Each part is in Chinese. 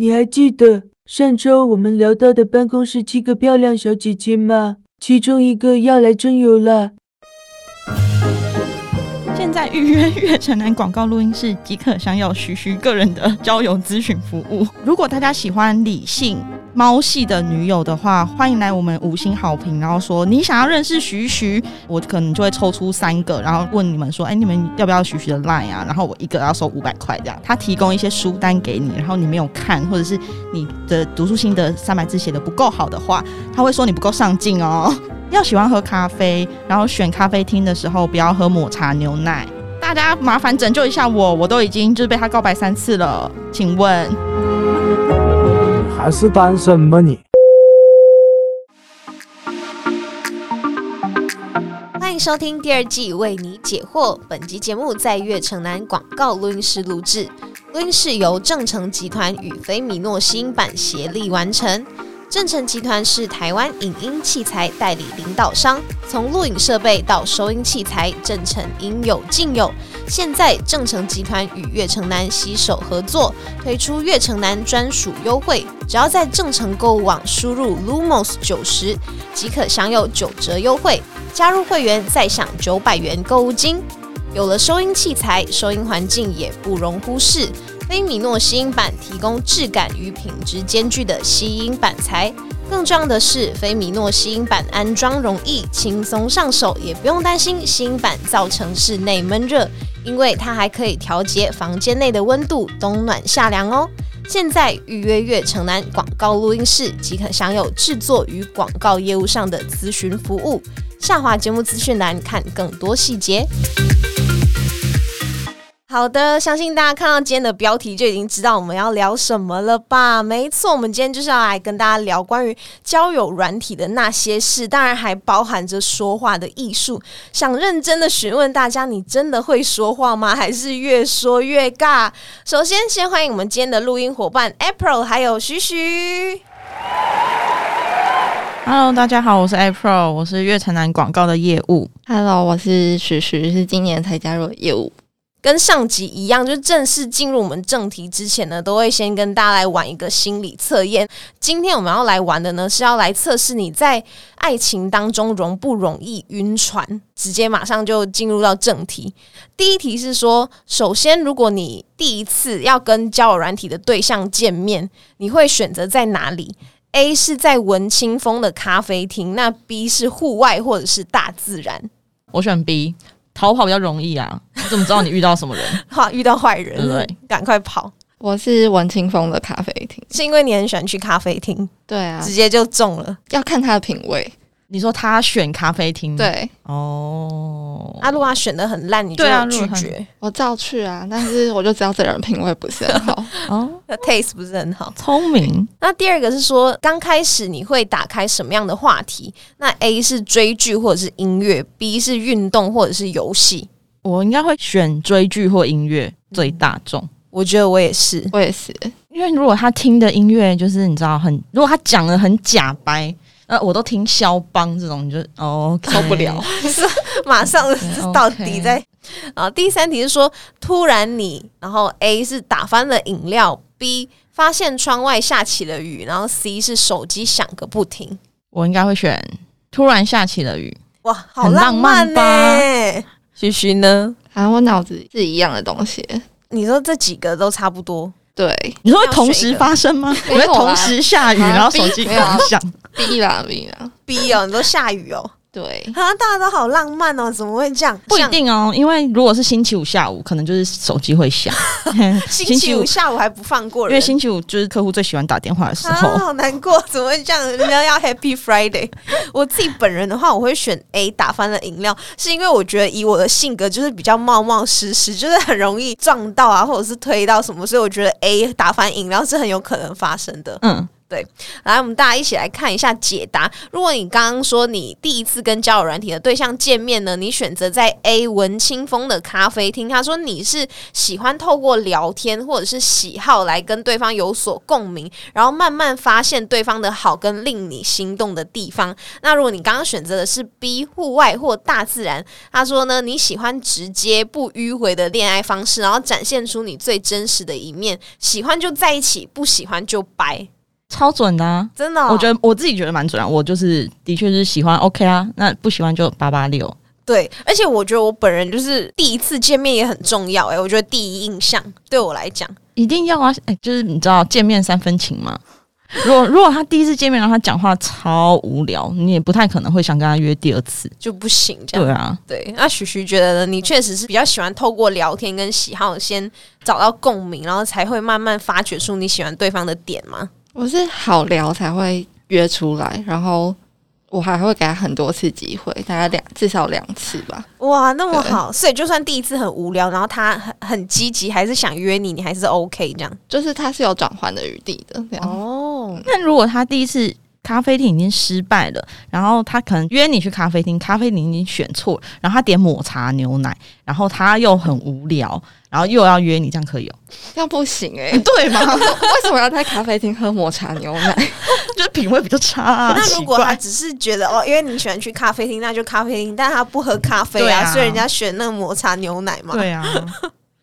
你还记得上周我们聊到的办公室七个漂亮小姐姐吗？其中一个要来真友了。现在预约月城南广告录音室即可享有徐徐个人的 交友咨询服务。如果大家喜欢理性猫系的女友的话，欢迎来我们五星好评，然后说你想要认识徐徐，我可能就会抽出三个，然后问你们说，哎，你们要不要徐徐的 line 啊？然后我一个要收五百块这样。他提供一些书单给你，然后你没有看，或者是你的读书心得三百字写的不够好的话，他会说你不够上进哦。要喜欢喝咖啡，然后选咖啡厅的时候不要喝抹茶牛奶。大家麻烦拯救一下我，我都已经就是被他告白三次了，请问还是单身吧你？欢迎收听第二季为你解惑。本集节目在悦城南广告录音室录制，录音室由正成集团与菲米诺新版协力完成。正成集团是台湾影音器材代理领导商，从录影设备到收音器材，正成应有尽有。现在正成集团与悦城南携手合作，推出悦城南专属优惠，只要在正成购物网输入 Lumos 九十，即可享有九折优惠。加入会员再享九百元购物金。有了收音器材，收音环境也不容忽视。菲米诺吸音板提供质感与品质兼具的吸音板材，更重要的是，菲米诺吸音板安装容易，轻松上手，也不用担心吸音板造成室内闷热，因为它还可以调节房间内的温度，冬暖夏凉哦。现在预约月城南广告录音室，即可享有制作与广告业务上的咨询服务。下滑节目资讯栏看更多细节。好的，相信大家看到今天的标题就已经知道我们要聊什么了吧？没错，我们今天就是要来跟大家聊关于交友软体的那些事，当然还包含着说话的艺术。想认真的询问大家，你真的会说话吗？还是越说越尬？首先，先欢迎我们今天的录音伙伴 April，还有徐徐。Hello，大家好，我是 April，我是月城南广告的业务。Hello，我是徐徐，是今年才加入的业务。跟上集一样，就正式进入我们正题之前呢，都会先跟大家来玩一个心理测验。今天我们要来玩的呢，是要来测试你在爱情当中容不容易晕船。直接马上就进入到正题。第一题是说，首先，如果你第一次要跟交友软体的对象见面，你会选择在哪里？A 是在文青风的咖啡厅，那 B 是户外或者是大自然。我选 B，逃跑比较容易啊。你怎么知道你遇到什么人？好，遇到坏人，对对？赶快跑！我是文清风的咖啡厅。是因为你很喜欢去咖啡厅，对啊，直接就中了。要看他的品味。你说他选咖啡厅，对，哦，啊，如果他选的很烂，你就对啊有拒如果他绝，我照去啊，但是我就知道这人品味不是很好。哦，那 taste 不是很好。聪明，那第二个是说，刚开始你会打开什么样的话题？那 A 是追剧或者是音乐，B 是运动或者是游戏。我应该会选追剧或音乐最大众。我觉得我也是，我也是，因为如果他听的音乐就是你知道很，如果他讲的很假白，呃，我都听肖邦这种，你就哦受不了。马上嗯到底在。啊，第三题是说，突然你，然后 A 是打翻了饮料，B 发现窗外下起了雨，然后 C 是手机响个不停。我应该会选突然下起了雨。哇，好浪漫漫吧呢！徐徐呢？啊，我脑子是一样的东西。你说这几个都差不多，对。你说会同时发生吗？你会同时下雨，啊？然后手机没有啊。共享？，B 啦 B 啦，B 哦，你说下雨哦，对，啊，大家都好浪漫哦，怎么会这样？不一定哦，因为如果是星期五下午，可能就是手机会响。星期五下午还不放过人，因为星期五就是客户最喜欢打电话的时啊，候。好难过，怎么会这样？人家要 Happy Friday。我自己本人的话，我会选 A 打翻了饮料，是因为我觉得以我的性格就是比较冒冒失失，就是很容易撞到啊，或者是推到什么，所以我觉得 A 打翻饮料是很有可能发生的。嗯，对来，我们大家一起来看一下解答。如果你刚刚说你第一次跟交友软体的对象见面呢，你选择在 A 文清风的咖啡厅，他说你是喜欢透过聊天或者是喜好来跟对方有所共鸣，然后慢慢发现对方的好跟令你心动的地方。那如果你刚刚选择的是 B 户外或大自然，他说呢，你喜欢直接不迂回的恋爱方式，然后展现出你最真实的一面，喜欢就在一起，不喜欢就掰。超准的、啊。真的哦、我觉得我自己觉得蛮准啊，我就是的确是喜欢 OK 啊，那不喜欢就八八六。对，而且我觉得我本人就是第一次见面也很重要哎、我觉得第一印象对我来讲，一定要啊！哎、就是你知道见面三分情嘛。如果如果他第一次见面，然后他讲话超无聊，你也不太可能会想跟他约第二次。就不行这样。对啊，对，那徐徐觉得呢？你确实是比较喜欢透过聊天跟喜好先找到共鸣，然后才会慢慢发掘出你喜欢对方的点吗？我是好聊才会约出来，然后我还会给他很多次机会，大概两至少两次吧。哇，那么好，所以就算第一次很无聊，然后他很很积极，还是想约你，你还是 OK 这样。就是他是有转换的余地的，这样。哦，那如果他第一次咖啡厅已经失败了，然后他可能约你去咖啡厅，咖啡厅已经选错了，然后他点抹茶牛奶，然后他又很无聊，然后又要约你，这样可以哦？这样不行哎、对吗？为什么要在咖啡厅喝抹茶牛奶？就是品味比较差、啊。那如果他只是觉得哦，因为你喜欢去咖啡厅，那就咖啡厅，但他不喝咖啡啊，啊所以人家选那个抹茶牛奶嘛。对啊，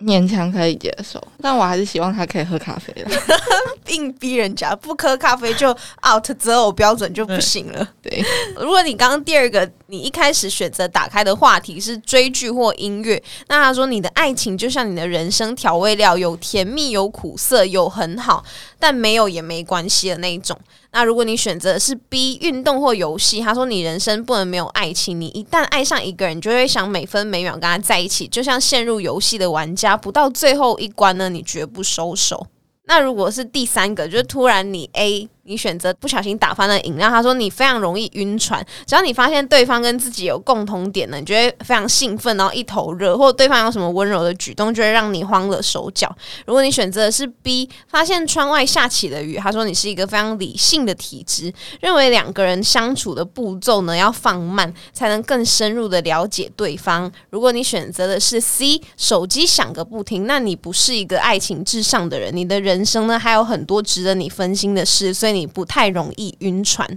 勉强可以接受，但我还是希望他可以喝咖啡的。硬逼人家不喝咖啡就 out 择偶标准就不行了。对，如果你刚刚第二个，你一开始选择打开的话题是追剧或音乐，那他说你的爱情就像你的人生调味料，有甜蜜，有苦涩，有很好，但没有也没关系的那一种。那如果你选择的是 B 运动或游戏，他说你人生不能没有爱情，你一旦爱上一个人，就会想每分每秒跟他在一起，就像陷入游戏的玩家，不到最后一关呢，你绝不收手。那如果是第三个，就突然你 A 你选择不小心打翻了饮料，他说你非常容易晕船，只要你发现对方跟自己有共同点呢，你就会非常兴奋，然后一头热，或者对方有什么温柔的举动，就会让你慌了手脚。如果你选择的是 B，发现窗外下起了雨，他说你是一个非常理性的体质，认为两个人相处的步骤呢要放慢，才能更深入的了解对方。如果你选择的是 C，手机响个不停，那你不是一个爱情至上的人，你的人生呢还有很多值得你分心的事，所以你不太容易晕船。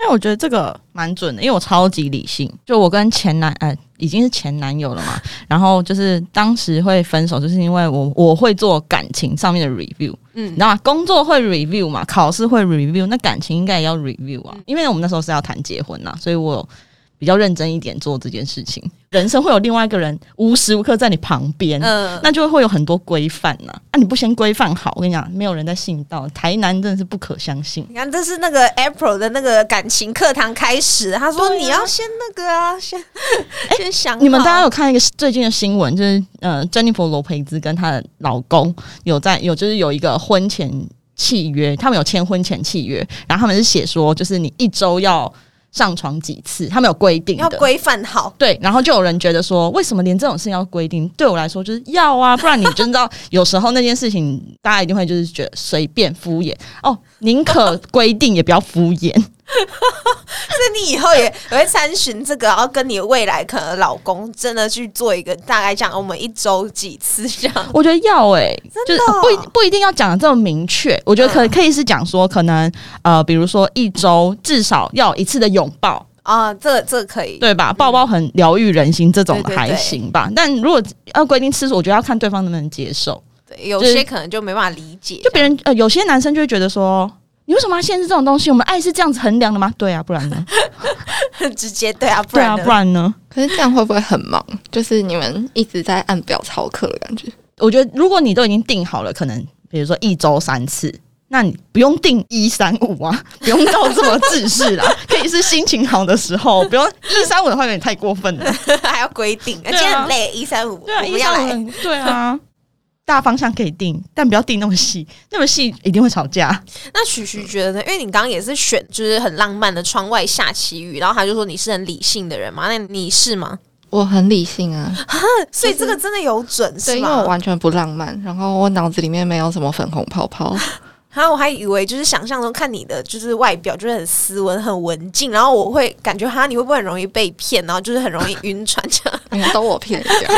因为我觉得这个蛮准的，因为我超级理性。就我跟前男呃已经是前男友了嘛，然后就是当时会分手，就是因为我我会做感情上面的 review，嗯你知道吗？工作会 review 嘛，考试会 review，那感情应该也要 review 啊，因为我们那时候是要谈结婚呐、所以我比较认真一点做这件事情。人生会有另外一个人无时无刻在你旁边，嗯，那就会有很多规范呐。啊，你不先规范好，我跟你讲，没有人在信道。台南真的是不可相信。你看，这是那个 April 的那个感情课堂开始，他说啊你要先那个啊，先 先想。你们大家有看一个最近的新闻，就是呃，珍妮佛罗培兹跟她的老公有在有就是有一个婚前契约，他们有签婚前契约，然后他们是写说，就是你一周要上床几次，他们有规定的。要规范好。对，然后就有人觉得说，为什么连这种事情要规定？对我来说就是要啊，不然你就知道，有时候那件事情大家一定会就是觉得随便敷衍哦，宁可规定也不要敷衍。那你以后也也会参询这个，然后跟你未来可能老公真的去做一个大概讲，我们一周几次这样。我觉得要诶、就是真的哦不一不一定要讲的这么明确。我觉得可嗯可以是讲说，可能呃，比如说一周至少要一次的拥抱，啊，这这可以。对吧？抱抱很疗愈人心，这种的还行吧。但如果要规定次数，我觉得要看对方能不能接受。对，有些可能就没办法理解。就别人呃，有些男生就会觉得说。你为什么要限制这种东西？我们爱是这样子衡量的吗？对啊，不然呢？很 直接对啊，不然呢不然呢？可是这样会不会很忙？就是你们一直在按表操课的感觉。我觉得如果你都已经定好了，可能比如说一周三次，那你不用定一三五啊，不用到这么自式啦，可以是心情好的时候，不用一三五的话有点太过分了。还要规定，啊今天很累，一三五，对啊，我们要来。一三五，对啊，大方向可以定，但不要定那么细，那么细一定会吵架。那徐徐觉得呢？因为你刚刚也是选就是很浪漫的窗外下起雨，然后他就说你是很理性的人嘛，那你是吗？我很理性啊，所以这个真的有准对，是吗？因为我完全不浪漫，然后我脑子里面没有什么粉红泡泡，然后我还以为就是想象中看你的就是外表就是很斯文很文静，然后我会感觉哈你会不会很容易被骗，然后就是很容易晕船这样？都我骗人家。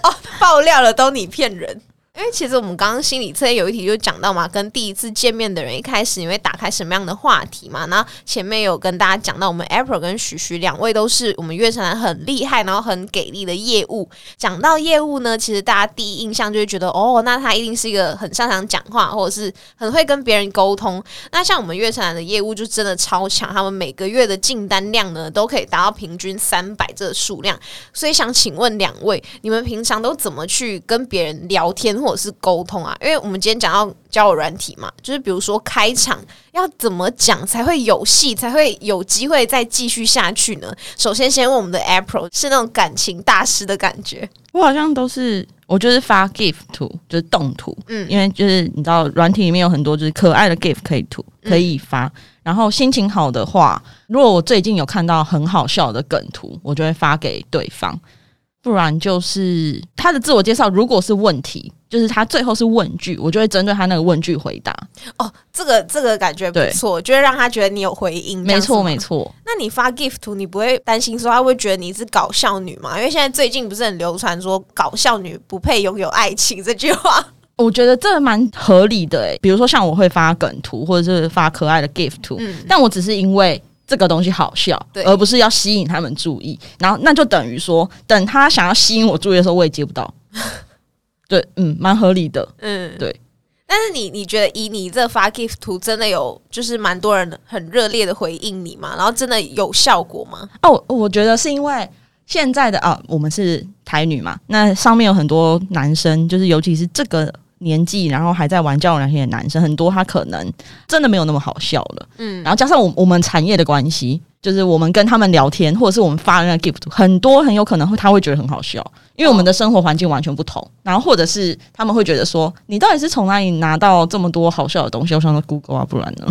爆料了都你骗人。因为其实我们刚刚心理测验有一题就讲到嘛，跟第一次见面的人一开始你会打开什么样的话题嘛？然后前面有跟大家讲到，我们 April 跟徐徐两位都是我们月城很厉害，然后很给力的业务。讲到业务呢，其实大家第一印象就会觉得，哦，那他一定是一个很擅长讲话，或者是很会跟别人沟通。那像我们月城的业务就真的超强，他们每个月的进单量呢都可以达到平均三百这个数量。所以想请问两位，你们平常都怎么去跟别人聊天？或者是沟通啊，因为我们今天讲到交友软体嘛，就是比如说开场要怎么讲才会有戏，才会有机会再继续下去呢？首先，先问我们的 April，是那种感情大师的感觉。我好像都是，我就是发 GIF 图，就是动图，嗯，因为就是你知道，软体里面有很多就是可爱的 GIF 可以图可以发。然后心情好的话，如果我最近有看到很好笑的梗图，我就会发给对方。不然就是他的自我介绍，如果是问题，就是他最后是问句，我就会针对他那个问句回答。哦，这个这个感觉不错，就会让他觉得你有回应。没错没错。那你发 gift 图，你不会担心说他会觉得你是搞笑女吗？因为现在最近不是很流传说搞笑女不配拥有爱情这句话。我觉得这蛮合理的诶，比如说像我会发梗图，或者是发可爱的 gift 图，但我只是因为。这个东西好笑，而不是要吸引他们注意。然后那就等于说，等他想要吸引我注意的时候，我也接不到。对，嗯，蛮合理的。嗯，对。但是你你觉得以你这发 gift 图，真的有就是蛮多人很热烈的回应你吗？然后真的有效果吗？哦，我觉得是因为现在的啊，我们是台女嘛，那上面有很多男生，就是尤其是这个。年纪，然后还在玩交友软件的男生很多，他可能真的没有那么好笑了。嗯，然后加上我我们产业的关系，就是我们跟他们聊天，或者是我们发那个 gift，很多很有可能会他会觉得很好笑，因为我们的生活环境完全不同。然后或者是他们会觉得说，你到底是从哪里拿到这么多好笑的东西？我想说 Google 啊，不然呢？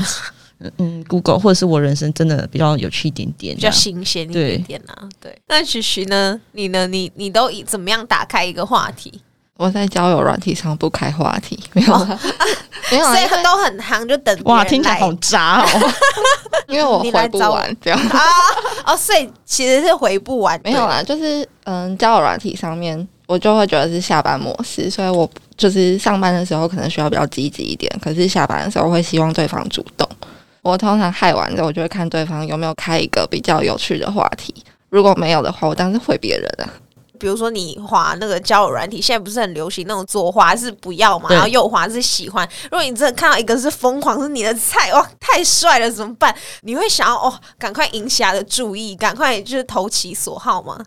嗯，Google 或者是我人生真的比较有趣一点点，比较新鲜一点点啊。对，那徐徐呢？你呢？你你都以怎么样打开一个话题？我在交友软体上不开话题，没有，没有，所以都很夯，就等哇，听起来好渣哦，因为我回不完这样啊，哦，所以其实是回不完，没有啦，就是嗯，交友软体上面我就会觉得是下班模式，所以我就是上班的时候可能需要比较积极一点，可是下班的时候会希望对方主动。我通常嗨完之后，我就会看对方有没有开一个比较有趣的话题，如果没有的话，我当然回别人啊。比如说你滑那个交友软体，现在不是很流行那种左滑是不要嘛，然后右滑是喜欢。如果你真的看到一个是疯狂是你的菜哇，太帅了怎么办？你会想要哦，赶快引起他的注意，赶快就是投其所好吗？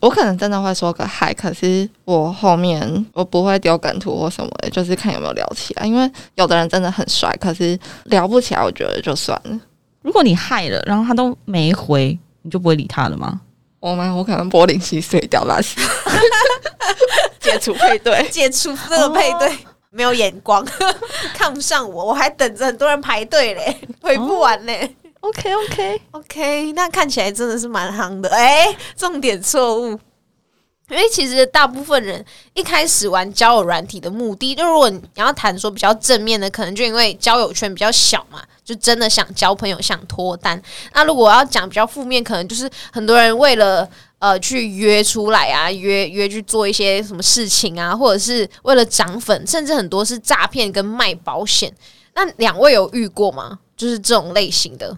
我可能真的会说个嗨，可是我后面我不会丢梗图或什么的，就是看有没有聊起来。因为有的人真的很帅，可是聊不起来，我觉得就算了。如果你嗨了，然后他都没回，你就不会理他了吗？我吗？我可能玻璃心碎掉了，解除配对，解除这个配对，没有眼光，看不上我，我还等着很多人排队嘞，回不完嘞。OK OK OK，那看起来真的是蛮夯的。哎，重点错误。因为其实大部分人一开始玩交友软体的目的，就如果你要谈说比较正面的，可能就因为交友圈比较小嘛，就真的想交朋友、想脱单。那如果要讲比较负面，可能就是很多人为了呃去约出来啊，约约去做一些什么事情啊，或者是为了涨粉，甚至很多是诈骗跟卖保险。那两位有遇过吗？就是这种类型的。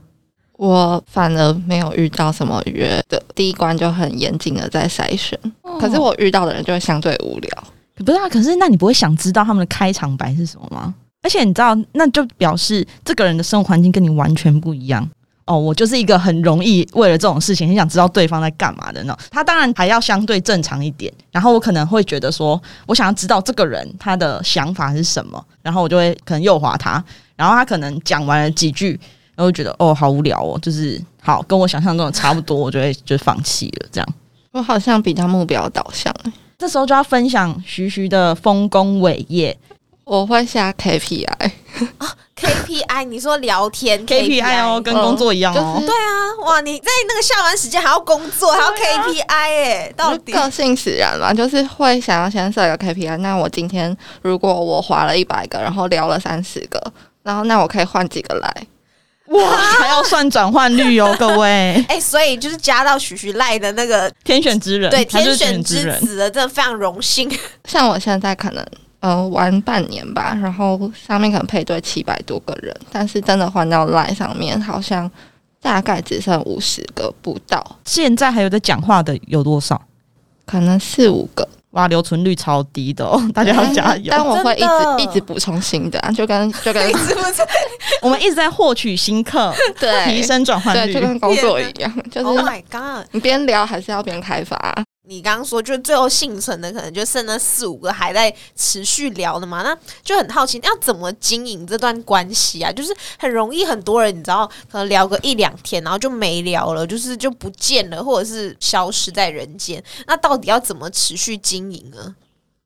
我反而没有遇到什么约的，第一关就很严谨的在筛选。可是我遇到的人就会相对无聊，不是啊？可是那你不会想知道他们的开场白是什么吗？而且你知道，那就表示这个人的生活环境跟你完全不一样。哦，我就是一个很容易为了这种事情很想知道对方在干嘛的那种。他当然还要相对正常一点，然后我可能会觉得说，我想要知道这个人他的想法是什么，然后我就会可能诱惑他，然后他可能讲完了几句。我会觉得哦，好无聊哦，就是好跟我想象中的差不多，我就会就放弃了。这样，我好像比他目标导向。这时候就要分享徐徐的丰功伟业。我会下 KPI 啊 KPI，你说聊天 KPI 哦，跟工作一样哦。就是对啊，哇，你在那个下班时间还要工作，还要 KPI 哎、到底就个性使然嘛，就是会想要先设一个 KPI。那我今天如果我划了一百个，然后聊了三十个，然后那我可以换几个来？哇，还要算转换率哦，各位，哎、所以就是加到许许赖的那个天选之人，对天选之。子的，真的非常荣幸。像我现在可能呃玩半年吧，然后上面可能配对七百多个人，但是真的换到 Line 上面，好像大概只剩五十个不到，现在还有在讲话的有多少？可能四五个。哇，留存率超低的哦，大家要加油！但我会一直一直补充新的、啊，就跟 就跟 我们一直在获取新客，对提升转换对，率就。跟工作一样，就是？Oh 是 my god！你边聊还是要边开发啊、你刚刚说，就最后幸存的可能就剩那四五个还在持续聊的嘛，那就很好奇，要怎么经营这段关系啊？就是很容易，很多人你知道，可能聊个一两天，然后就没聊了，就是就不见了，或者是消失在人间。那到底要怎么持续经营呢？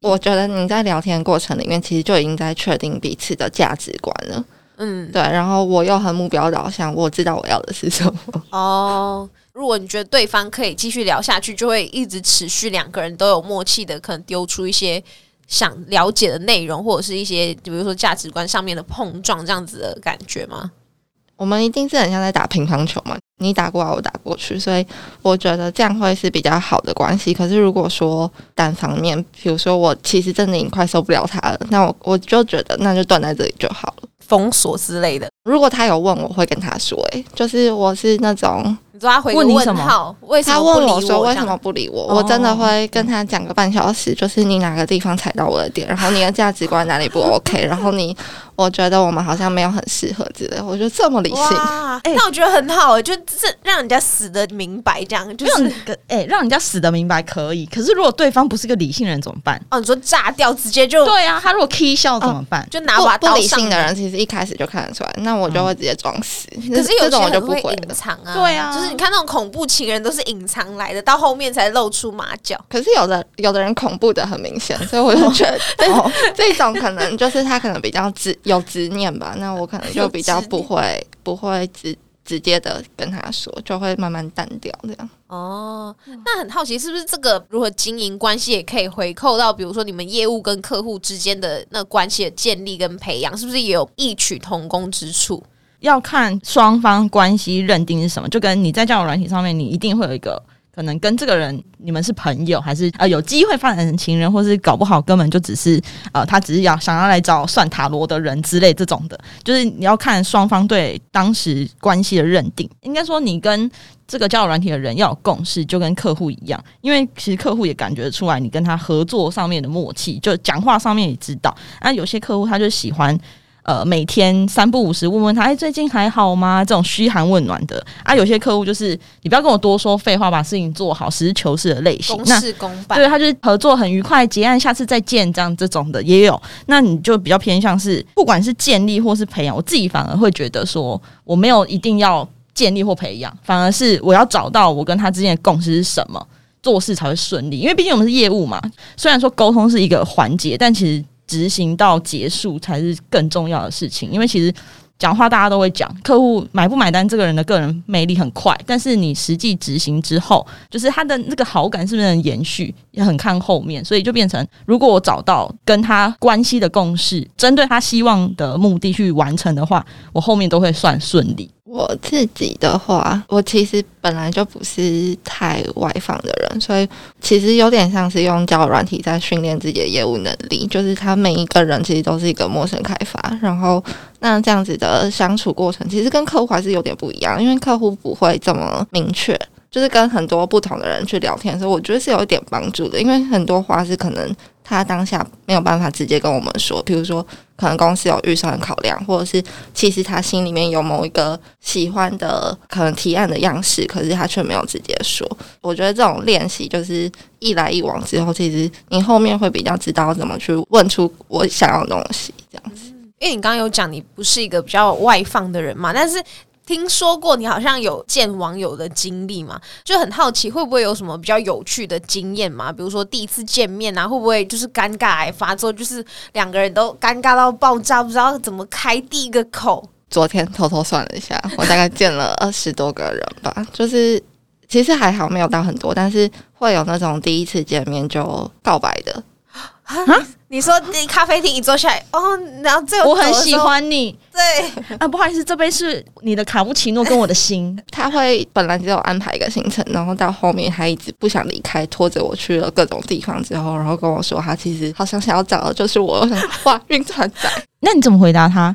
我觉得你在聊天过程里面，其实就已经在确定彼此的价值观了。嗯，对，然后我又很目标导向，我知道我要的是什么。哦，如果你觉得对方可以继续聊下去，就会一直持续，两个人都有默契的，可能丢出一些想了解的内容，或者是一些比如说价值观上面的碰撞，这样子的感觉吗？我们一定是很像在打乒乓球嘛，你打过来，我打过去，所以我觉得这样会是比较好的关系。可是如果说单方面，比如说我其实真的已经快受不了他了，那我我就觉得那就断在这里就好了。封锁之类的。如果他有问，我会跟他说、欸，就是我是那种你说他回个问你什么问号，为什他么他问我说为什么不理我，哦我真的会跟他讲个半小时，就是你哪个地方踩到我的点，然后你的价值观哪里不 OK，然后你我觉得我们好像没有很适合之类的，我就这么理性。哇，那我觉得很好，就这让人家死的明白，这样就是哎、让人家死的明白可以，可是如果对方不是个理性人怎么办？哦，你说炸掉，直接就对啊，他如果 k 笑怎么办？就拿把不不理刀上来性的人，其实一开始就看得出来，那我就会直接装死。可是有种我就不会隐。藏啊，对啊就是你看那种恐怖情人都是隐藏来的，到后面才露出马脚。可是有的有的人恐怖的很明显，所以我就觉得 哦这这种可能就是他可能比较执有执念吧，那我可能就比较不会不会直直接的跟他说，就会慢慢淡掉这样。哦，那很好奇，是不是这个如何经营关系，也可以回扣到，比如说你们业务跟客户之间的那关系的建立跟培养，是不是也有异曲同工之处？要看双方关系认定是什么，就跟你在交友软体上面，你一定会有一个可能跟这个人你们是朋友，还是呃有机会发展成情人，或是搞不好根本就只是呃他只是要想要来找算塔罗的人之类这种的，就是你要看双方对当时关系的认定。应该说你跟这个交友软体的人要有共识，就跟客户一样，因为其实客户也感觉得出来你跟他合作上面的默契，就讲话上面也知道。啊，有些客户他就喜欢。呃，每天三不五时问问他，哎，最近还好吗？这种嘘寒问暖的啊，有些客户就是你不要跟我多说废话，把事情做好，实事求是的类型。公那事公办对，他就是合作很愉快，结案，下次再见，这样这种的也有。那你就比较偏向是，不管是建立或是培养，我自己反而会觉得说，我没有一定要建立或培养，反而是我要找到我跟他之间的共识是什么，做事才会顺利。因为毕竟我们是业务嘛，虽然说沟通是一个环节，但其实执行到结束才是更重要的事情。因为其实讲话大家都会讲，客户买不买单，这个人的个人魅力很快，但是你实际执行之后，就是他的那个好感是不是能延续，也很看后面。所以就变成，如果我找到跟他关系的共识，针对他希望的目的去完成的话，我后面都会算顺利。我自己的话，我其实本来就不是太外放的人，所以其实有点像是用交软体在训练自己的业务能力。就是他每一个人其实都是一个陌生开发，然后那这样子的相处过程，其实跟客户还是有点不一样，因为客户不会这么明确。就是跟很多不同的人去聊天的时候，我觉得是有一点帮助的，因为很多话是可能他当下没有办法直接跟我们说，比如说可能公司有预算考量，或者是其实他心里面有某一个喜欢的可能提案的样式，可是他却没有直接说。我觉得这种练习就是一来一往之后，其实你后面会比较知道怎么去问出我想要的东西，这样子。因为你刚刚有讲你不是一个比较外放的人嘛，但是听说过你好像有见网友的经历嘛，就很好奇会不会有什么比较有趣的经验嘛？比如说第一次见面啊，会不会就是尴尬癌发作，就是两个人都尴尬到爆炸，不知道怎么开第一个口。昨天偷偷算了一下，我大概见了二十多个人吧，就是其实还好没有到很多，但是会有那种第一次见面就告白的。啊！你说你咖啡厅一坐下来，哦，然后最后我很喜欢你对，啊，不好意思，这杯是你的卡布奇诺跟我的心。他会本来只有安排一个行程，然后到后面他一直不想离开，拖着我去了各种地方之后，然后跟我说他其实好像想要找的就是我。我想哇，晕船仔 那你怎么回答他？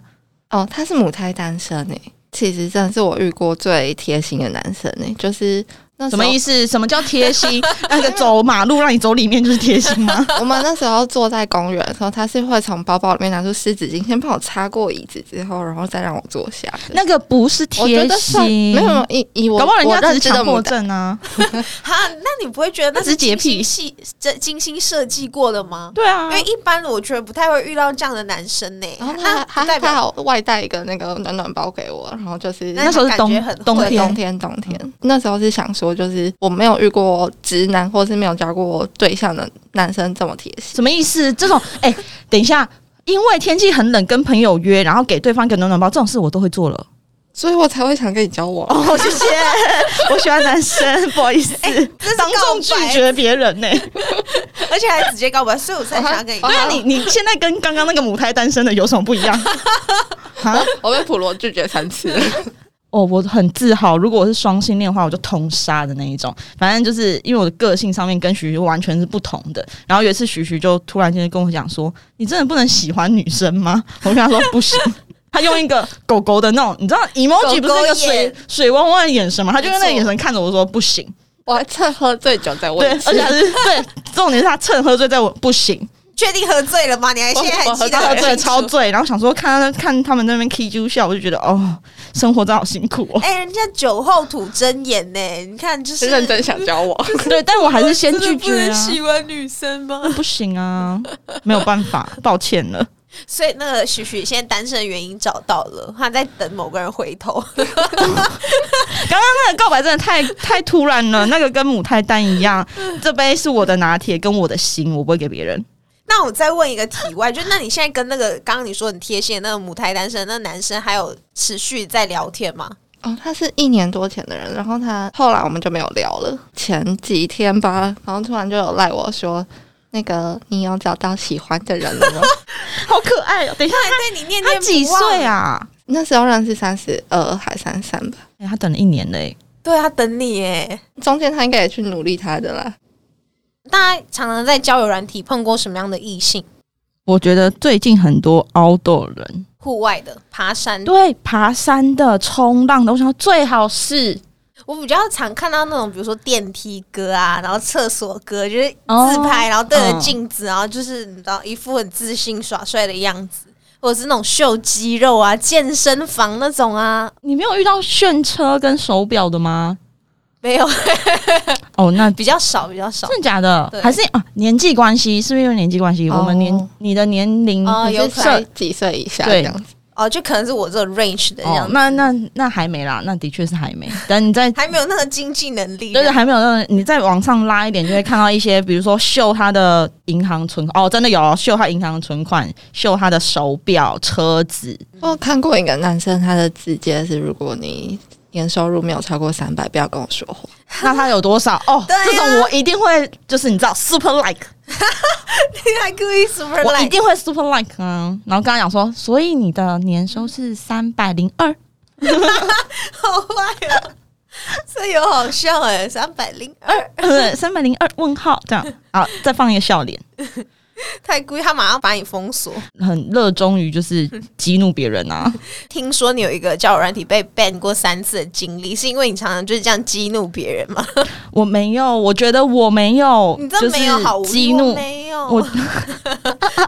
哦，他是母胎单身诶，其实真的是我遇过最贴心的男生诶，就是那什么意思？什么叫贴心？那个走马路让你走里面就是贴心吗？我们那时候坐在公园的时候，他是会从包包里面拿出湿纸巾，先帮我擦过椅子之后，然后再让我坐下。那个不是贴心，没有以以我搞不好人家只是强迫症啊。哈，那你不会觉得那是洁癖精心细这精心设计过的吗？对啊因为一般我觉得不太会遇到这样的男生呢、然后他他他不代表还有外带一个那个暖暖包给我，然后就是那那时候是冬感觉很会对冬天冬天冬天，那时候是想说，就是我没有遇过直男，或是没有交过对象的男生这么贴心。什么意思？这种哎、等一下，因为天气很冷，跟朋友约，然后给对方一个暖暖包，这种事我都会做了。所以我才会想跟你交往。哦，谢谢，我喜欢男生，不好意思，当众拒绝别人呢、而且还直接告白，所以我才想要跟你。对啊，你你现在跟刚刚那个母胎单身的有什么不一样？啊？我被普罗拒绝三次，哦，我很自豪，如果我是双性恋的话，我就通杀的那一种。反正就是因为我的个性上面跟徐徐完全是不同的。然后有一次徐徐就突然间跟我讲说：“你真的不能喜欢女生吗？”我跟他说：“不行。”他用一个狗狗的那种，你知道 emoji 不是那个水眼水汪汪的眼神吗？他就用那个眼神看着我说：“不行。我还趁喝醉酒再”对，问而且还是对，重点是他趁喝醉在我不行，确定喝醉了吗？你还现在还记得他喝醉超醉，然后想说看他看他们那边 K 啾笑，我就觉得哦，生活真好辛苦哦。哎、人家酒后吐真言呢，你看就是是认真想交往。对，但我还是先拒绝啊。欢女生吗？不行啊，没有办法，抱歉了。所以那个许许现在单身的原因找到了，他在等某个人回头。刚刚那个告白真的太 太突然了，那个跟母胎单一样，这杯是我的拿铁，跟我的心，我不会给别人。那我再问一个题外，就那你现在跟那个刚刚你说很贴心的那个母胎单身的那个男生，还有持续在聊天吗？哦，他是一年多前的人，然后他后来我们就没有聊了。前几天吧，然后突然就有赖我说，那个你有找到喜欢的人了吗？好可爱哦！等一下，他还对你念念他几岁？啊？那时候认识三十二还三三吧，哎、他等了一年嘞、对他等你耶。中间他应该也去努力他的啦。大家常常在交友软体碰过什么样的异性？我觉得最近很多 outdoor 人，户外的爬山，对爬山的、冲浪的，我想说最好是。我比较常看到那种，比如说电梯哥啊，然后厕所哥，就是哦自拍，然后对着嗯镜子，然后就是你知道一副很自信耍帅的样子，或者是那种秀肌肉啊、健身房那种啊，你没有遇到炫车跟手表的吗？没有，哦，那比较少，比较少。真的假的对？还是啊年纪关系？是不是因为年纪关系？哦我们年你的年龄哦有可能几岁以下对这样子？哦，就可能是我这个 range 的这样哦，，那那那还没啦，那的确是还没。等你在 还没有那个经济能力。就是还没有那个，你再往上拉一点，就会看到一些，比如说秀他的银行存款，哦，真的有哦秀他银行存款，秀他的手表、车子，我有看过一个男生，他的直接是：如果你年收入没有超过三百，不要跟我说话。那他有多少？哦，对啊这种我一定会，就是你知道，super like，你还故意 super 我一 like，定会 super like 啊。然后跟他讲说，所以你的年收是三百零二，好坏啊！这有好笑哎，三百零二，对，三百零二问号这样，好，再放一个笑脸，太故意，他马上把你封锁。很热衷于就是 激怒别人啊。听说你有一个交友软体被 ban 过三次的经历，是因为你常常就是这样激怒别人吗？我没有，我觉得我没有，你这就是没有好激怒。没有，我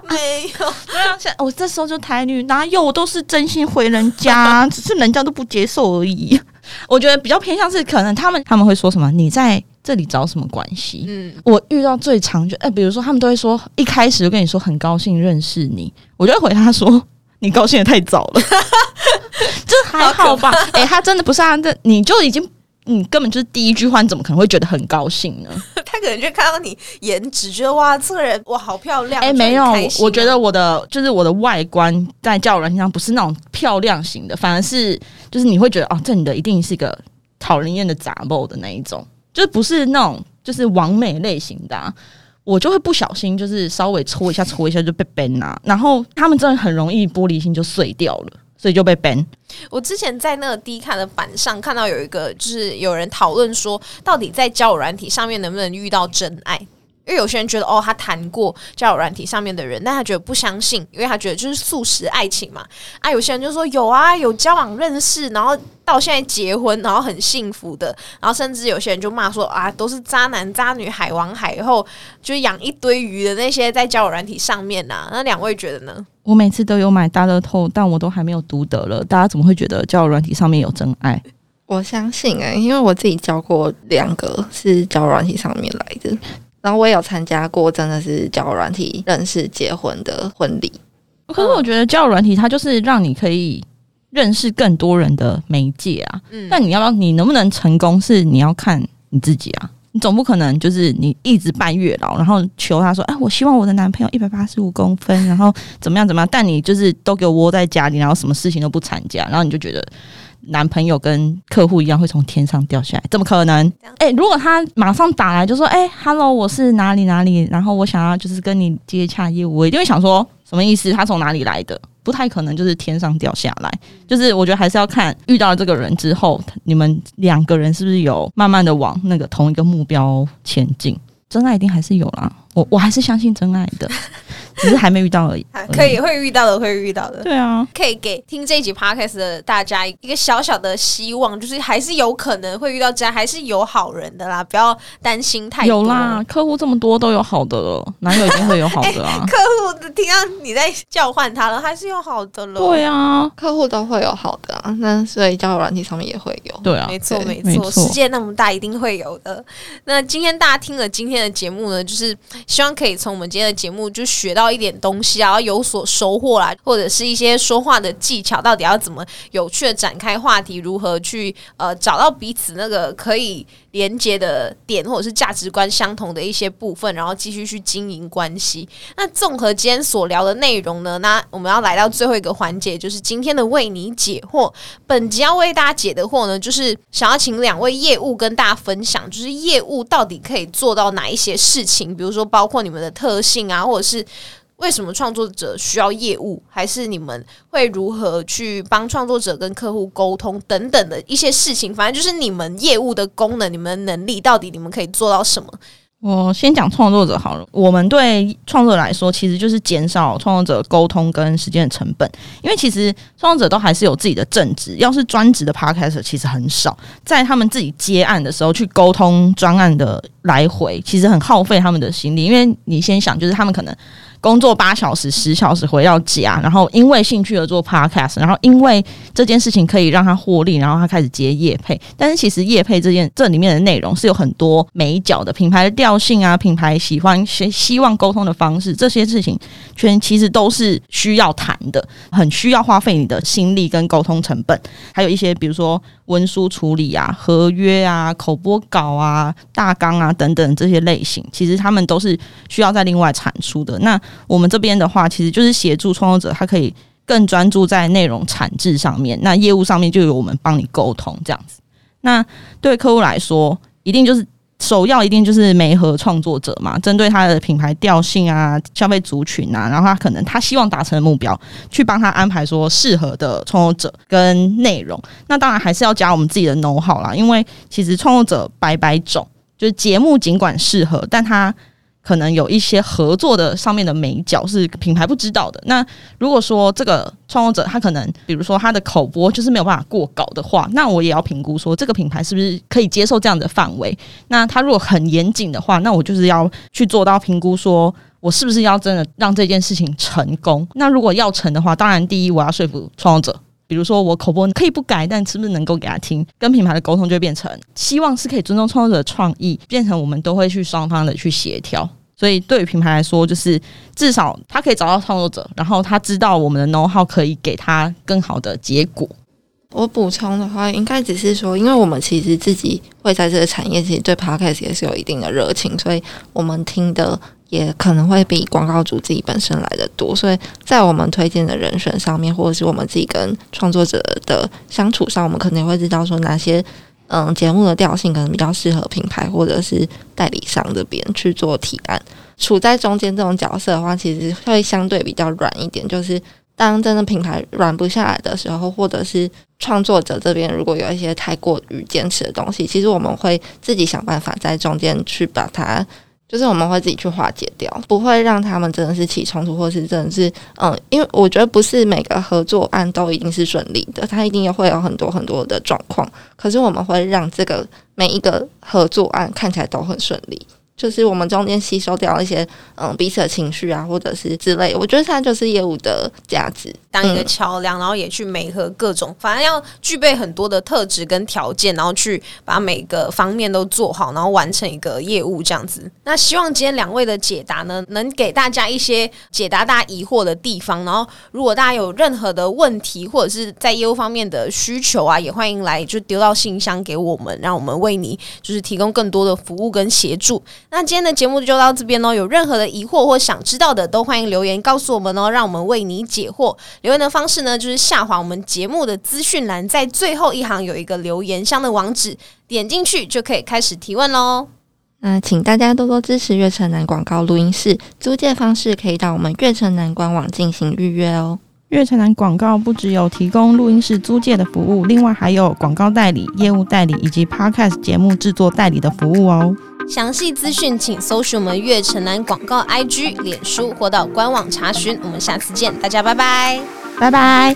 没有。对啊，现我这时候就台女，哪有我都是真心回人家，只是人家都不接受而已。我觉得比较偏向是，可能他们他们会说什么，你在这里找什么关系？嗯，我遇到最常就哎、比如说他们都会说，一开始就跟你说很高兴认识你，我就会回他说，你高兴的太早了，就是还好吧？哎、他真的不是啊，这你就已经。你根本就是第一句话，你怎么可能会觉得很高兴呢？他可能就看到你颜值，觉得哇，这个人哇好漂亮。哎、没有我觉得我的就是我的外观在交友软件上不是那种漂亮型的，反而是就是你会觉得哦，这女的一定是一个讨人厌的杂毛的那一种，就不是那种就是完美类型的、啊。我就会不小心，就是稍微搓一下搓一下就被 ban 啊，然后他们真的很容易玻璃心就碎掉了，所以就被 ban。我之前在那个 D 卡的板上看到有一个，就是有人讨论说，到底在交友软体上面能不能遇到真爱？因为有些人觉得哦，他谈过交友软体上面的人，但他觉得不相信，因为他觉得就是素食爱情嘛。啊，有些人就说有啊，有交往认识，然后到现在结婚，然后很幸福的。然后甚至有些人就骂说啊，都是渣男渣女、海王海后，就养一堆鱼的那些在交友软体上面呐、那两位觉得呢？我每次都有买大乐透，但我都还没有读得了，大家怎么会觉得交友软体上面有真爱？我相信哎、因为我自己交过两个是交友软体上面来的，然后我也有参加过真的是交友软体认识结婚的婚礼。可是我觉得交友软体它就是让你可以认识更多人的媒介啊。嗯，但你要不要，你能不能成功，是你要看你自己啊。你总不可能就是你一直拜月老，然后求他说：“哎，我希望我的男朋友一百八十五公分，然后怎么样怎么样。”但你就是都给我窝在家里，然后什么事情都不参加，然后你就觉得男朋友跟客户一样会从天上掉下来，怎么可能这样？哎、如果他马上打来就说：“哎，hello，我是哪里哪里，然后我想要就是跟你接洽业务。”我一定会想说什么意思？他从哪里来的？不太可能就是天上掉下来。就是我觉得还是要看遇到了这个人之后，你们两个人是不是有慢慢的往那个同一个目标前进。真爱一定还是有啦，我我还是相信真爱的，只是还没遇到而已。啊可以会遇到的，会遇到的。对啊，可以给听这一集 podcast 的大家一个小小的希望，就是还是有可能会遇到这样，还是有好人的啦，不要担心太多。有啦，，客户这么多都有好的了，哪有一定会有好的啊。客户听到你在叫唤他了，还是有好的了。对啊，客户都会有好的啊，那所以交友软体上面也会有。对啊，没错，对没错，没错世界那么大，一定会有的。那今天大家听了今天的节目呢，就是希望可以从我们今天的节目就学到到一点东西啊，然后有所收获啦，或者是一些说话的技巧，到底要怎么有趣的展开话题，如何去呃找到彼此那个可以连接的点，或者是价值观相同的一些部分，然后继续去经营关系。那综合今天所聊的内容呢，那我们要来到最后一个环节，就是今天的为你解惑。本集要为大家解的惑呢，就是想要请两位业务跟大家分享，就是业务到底可以做到哪一些事情，比如说包括你们的特性啊，或者是。为什么创作者需要业务，还是你们会如何去帮创作者跟客户沟通等等的一些事情？反正就是你们业务的功能，你们能力到底你们可以做到什么？我先讲创作者好了。我们对创作者来说，其实就是减少创作者沟通跟时间的成本，因为其实创作者都还是有自己的正职，要是专职的 podcaster 其实很少，在他们自己接案的时候去沟通专案的来回，其实很耗费他们的心力。因为你先想，就是他们可能。工作八小时、十小时回到家，然后因为兴趣而做 podcast，然后因为这件事情可以让他获利，然后他开始接业配。但是其实业配这件这里面的内容是有很多美角的，品牌的调性啊，品牌喜欢希希望沟通的方式，这些事情全其实都是需要谈的，很需要花费你的心力跟沟通成本，还有一些比如说文书处理啊、合约啊、口播稿啊、大纲啊等等这些类型，其实他们都是需要在另外产出的。那我们这边的话，其实就是协助创作者，他可以更专注在内容产制上面。那业务上面就由我们帮你沟通这样子。那对客户来说，一定就是首要一定就是媒合创作者嘛，针对他的品牌调性啊、消费族群啊，然后他可能他希望达成的目标，去帮他安排说适合的创作者跟内容。那当然还是要加我们自己的 know how 啦，因为其实创作者百百种，就是节目尽管适合，但他可能有一些合作的上面的美角是品牌不知道的。那如果说这个创作者他可能，比如说他的口播就是没有办法过稿的话，那我也要评估说这个品牌是不是可以接受这样的范围。那他如果很严谨的话，那我就是要去做到评估说。我是不是要真的让这件事情成功？那如果要成的话，当然第一我要说服创作者，比如说我口播可以不改，但是不是能够给他听？跟品牌的沟通就变成希望是可以尊重创作者的创意，变成我们都会去双方的去协调。所以对于品牌来说，就是至少他可以找到创作者，然后他知道我们的 know how 可以给他更好的结果。我补充的话，应该只是说，因为我们其实自己会在这个产业，其实对 podcast 也是有一定的热情，所以我们听的也可能会比广告主自己本身来的多。所以在我们推荐的人选上面，或者是我们自己跟创作者的相处上，我们可能会知道说哪些嗯节目的调性可能比较适合品牌或者是代理商这边去做提案。处在中间这种角色的话，其实会相对比较软一点，就是当真的品牌软不下来的时候，或者是创作者这边如果有一些太过于坚持的东西，其实我们会自己想办法在中间去把它，就是我们会自己去化解掉，不会让他们真的是起冲突，或是真的是嗯，因为我觉得不是每个合作案都一定是顺利的，它一定也会有很多很多的状况，可是我们会让这个每一个合作案看起来都很顺利。就是我们中间吸收掉一些嗯彼此的情绪啊，或者是之类，我觉得它就是业务的价值，当一个桥梁，然后也去媒合各种，反正要具备很多的特质跟条件，然后去把每个方面都做好，然后完成一个业务这样子。那希望今天两位的解答呢，能给大家一些解答大家疑惑的地方。然后如果大家有任何的问题，或者是在业务方面的需求啊，也欢迎来就丢到信箱给我们，让我们为你就是提供更多的服务跟协助。那今天的节目就到这边喽，有任何的疑惑或想知道的，都欢迎留言告诉我们哦，让我们为你解惑。留言的方式呢，就是下滑我们节目的资讯栏，在最后一行有一个留言箱的网址，点进去就可以开始提问喽。那请大家多多支持月城南广告录音室，租借方式可以到我们月城南官网进行预约哦。月城南广告不只有提供录音室租借的服务，另外还有广告代理、业务代理以及 podcast 节目制作代理的服务哦。详细资讯请搜寻我们悦城南广告 IG、脸书或到官网查询。我们下次见，大家拜拜，拜拜。